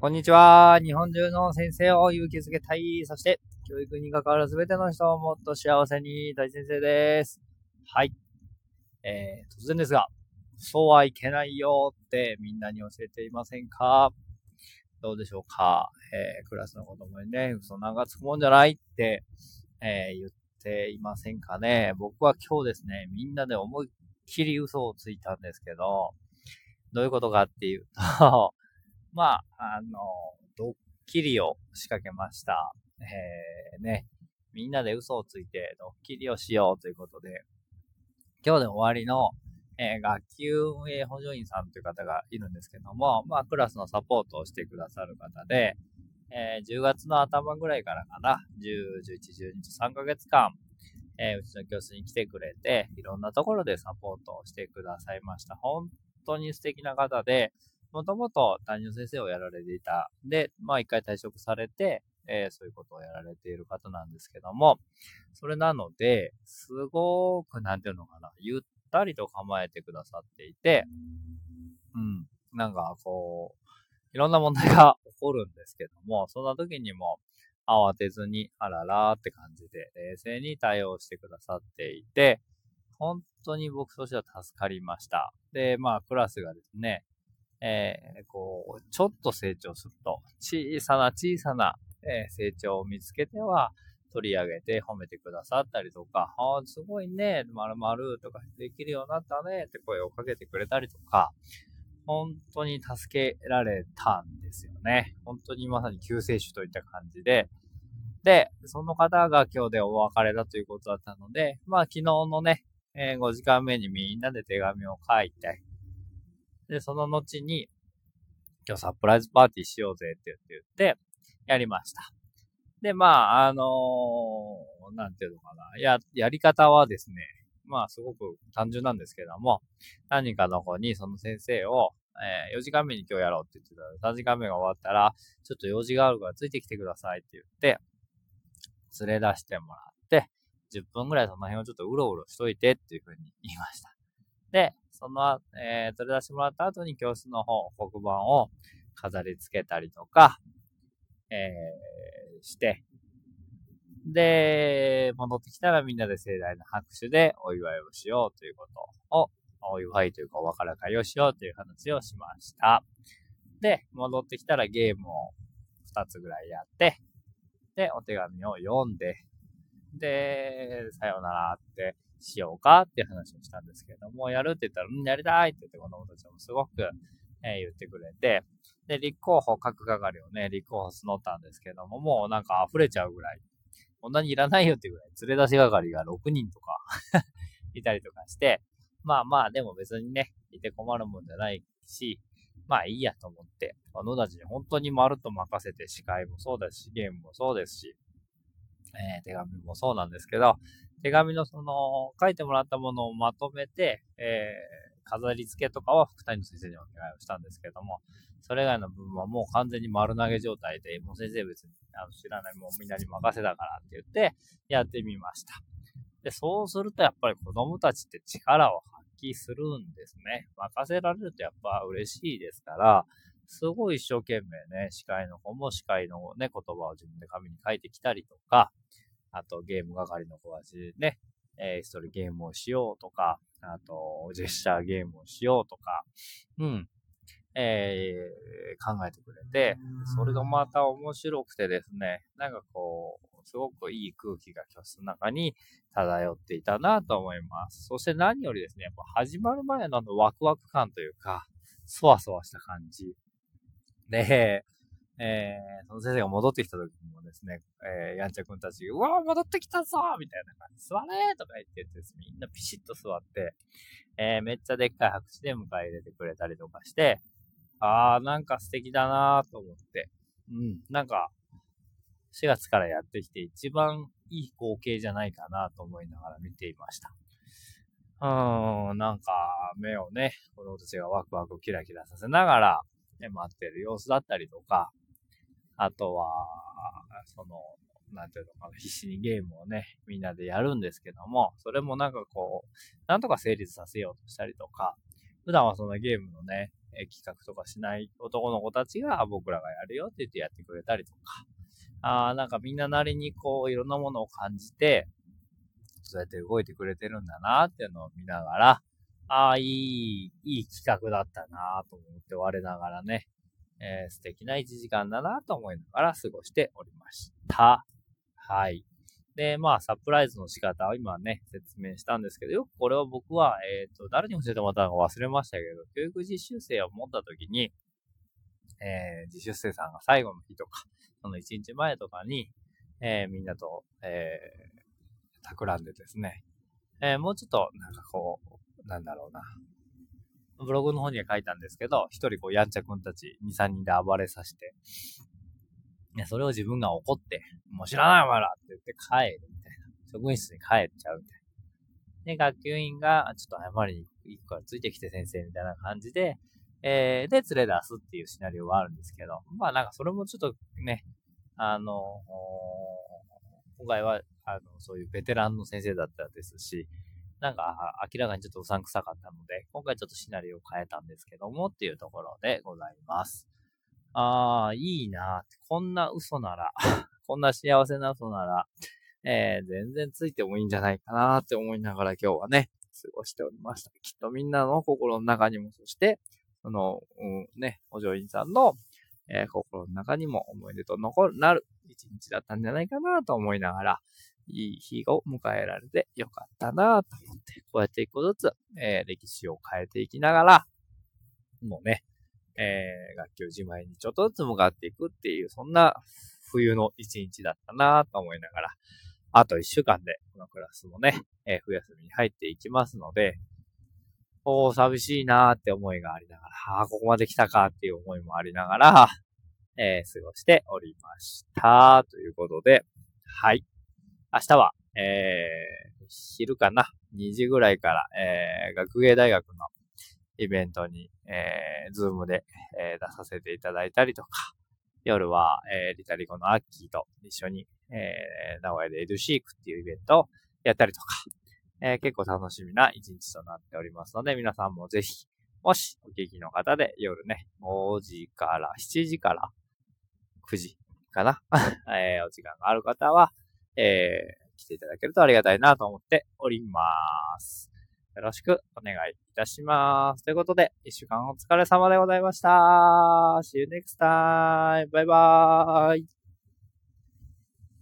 こんにちは。日本中の先生を勇気づけたい。そして、教育に関わるすべての人をもっと幸せに、大先生です。はい。えー、突然ですが、そうはいけないよってみんなに教えていませんか？どうでしょうか？えー、クラスの子供にね、嘘なんかつくもんじゃないって、えー、言っていませんかね？僕は今日ですね、みんなで思いっきり嘘をついたんですけど、どういうことかっていうとまあ、あの、ドッキリを仕掛けました。えー、ね、みんなで嘘をついてドッキリをしようということで、今日で終わりの、えー、学級運営補助員さんという方がいるんですけども、まあ、クラスのサポートをしてくださる方で、えー、10月の頭ぐらいからかな、10、11、12、3ヶ月間、えー、うちの教室に来てくれて、いろんなところでサポートをしてくださいました。本当に素敵な方で、もともと担任先生をやられていた。で、まあ一回退職されて、えー、そういうことをやられている方なんですけども、それなので、すごく、なんていうのかな、ゆったりと構えてくださっていて、うん、なんかこう、いろんな問題が起こるんですけども、そんな時にも慌てずに、あららーって感じで、冷静に対応してくださっていて、本当に僕としては助かりました。で、まあ、クラスがですね、えー、こう、ちょっと成長すると、小さな小さな、えー、成長を見つけては、取り上げて褒めてくださったりとか、ああ、すごいね、まるとかできるようになったねって声をかけてくれたりとか、本当に助けられたんですよね。本当にまさに救世主といった感じで、で、その方が今日でお別れだということだったので、まあ昨日のね、えー、5時間目にみんなで手紙を書いて、で、その後に、今日サプライズパーティーしようぜって言って言って、やりました。で、まあ、あのー、なんていうのかな。や、やり方はですね、まあ、すごく単純なんですけども、何人かの子にその先生を、えー、4時間目に今日やろうって言ってたら、3時間目が終わったら、ちょっと用事があるからついてきてくださいって言って、連れ出してもらって、10分ぐらいその辺をちょっとうろうろしといてっていうふうに言いました。で、その、えー、取り出してもらった後に教室の方、黒板を飾り付けたりとか、えー、して、で、戻ってきたらみんなで盛大な拍手でお祝いをしようということを、お祝いというかお別れ会をしようという話をしました。で、戻ってきたらゲームを2つぐらいやって、で、お手紙を読んで、で、さよならってしようかっていう話をしたんですけれども、やるって言ったら、うん、やりたいって言って子供たちもすごく、えー、言ってくれて、で、立候補各係をね、立候補募ったんですけども、もうなんか溢れちゃうぐらい、こんなにいらないよっていうぐらい、連れ出し係が6人とか いたりとかして、まあまあ、でも別にね、いて困るもんじゃないし、まあいいやと思って、子供たちに本当にまると任せて、司会もそうですし、ゲームもそうですし、えー、手紙もそうなんですけど、手紙のその、書いてもらったものをまとめて、えー、飾り付けとかは福谷先生にお願いをしたんですけども、それ以外の部分はもう完全に丸投げ状態で、もう先生別にあの知らない、もうみんなに任せたからって言って、やってみました。で、そうするとやっぱり子供たちって力を発揮するんですね。任せられるとやっぱ嬉しいですから、すごい一生懸命ね、司会の子も司会のね、言葉を自分で紙に書いてきたりとか、あとゲーム係の子たちね、えー、一人ゲームをしようとか、あと、ジェスチャーゲームをしようとか、うん、えー、考えてくれて、それがまた面白くてですね、なんかこう、すごくいい空気が教室の中に漂っていたなと思います。そして何よりですね、やっぱ始まる前のあのワクワク感というか、そわそわした感じ。で、えー、その先生が戻ってきた時にもですね、えー、やんちゃくんたち、うわ戻ってきたぞみたいな感じ、座れとか言ってですね、みんなピシッと座って、えー、めっちゃでっかい拍手で迎え入れてくれたりとかして、あー、なんか素敵だなーと思って、うん、なんか、4月からやってきて一番いい光景じゃないかなと思いながら見ていました。うーん、なんか目をね、子供たちがワクワクキラキラさせながら、ね、待ってる様子だったりとか、あとは、その、なんていうのかな、必死にゲームをね、みんなでやるんですけども、それもなんかこう、なんとか成立させようとしたりとか、普段はそのゲームのね、企画とかしない男の子たちが僕らがやるよって言ってやってくれたりとか、あなんかみんななりにこういろんなものを感じて、そうやって動いてくれてるんだなっていうのを見ながら、ああ、いい、いい企画だったなと思って我ながらね、えー、素敵な1時間だなと思いながら過ごしておりました。はい。で、まあ、サプライズの仕方を今ね、説明したんですけど、よくこれを僕は、えっ、ー、と、誰に教えてもらったのか忘れましたけど、教育実習生を持った時に、えー、自習生さんが最後の日とか、その1日前とかに、えー、みんなと、えー、企んでですね、えー、もうちょっと、なんかこう、なんだろうな。ブログの方には書いたんですけど、一人こう、やんちゃくんたち2、3人で暴れさせて、ね、それを自分が怒って、もう知らないお前らって言って帰るみたいな。職員室に帰っちゃうみたいな。で、学級委員が、ちょっと謝りに行くからついてきて先生みたいな感じで、えー、で、連れ出すっていうシナリオはあるんですけど、まあなんかそれもちょっとね、あの、今回は、あの、そういうベテランの先生だったですし、なんか明らかにちょっとうさんくさかったので、今回ちょっとシナリオを変えたんですけどもっていうところでございます。ああ、いいなこんな嘘なら、こんな幸せな嘘なら、えー、全然ついてもいいんじゃないかなって思いながら今日はね、過ごしておりました。きっとみんなの心の中にも、そして、その、うん、ね、お嬢院さんの、えー、心の中にも思い出と残る、なる一日だったんじゃないかなと思いながら、いい日を迎えられてよかったなと思って、こうやって一個ずつ、えー、歴史を変えていきながら、もうね、えー、学級自前にちょっとずつ向かっていくっていう、そんな冬の一日だったなと思いながら、あと一週間でこのクラスもね、えー、冬休みに入っていきますので、おー、寂しいなーって思いがありながら、ああ、ここまで来たかっていう思いもありながら、えー、過ごしておりました。ということで、はい。明日は、えー、昼かな ?2 時ぐらいから、えー、学芸大学のイベントに、えー、ズームで、えー、出させていただいたりとか、夜は、えー、リタリコのアッキーと一緒に、えー、名古屋でエドシークっていうイベントをやったりとか、えー、結構楽しみな一日となっておりますので、皆さんもぜひ、もしお聞きの方で夜ね、5時から7時から9時かな、えー、お時間がある方は、えー、来ていただけるとありがたいなと思っております。よろしくお願いいたします。ということで、一週間お疲れ様でございました。See you next time. バイバーイ。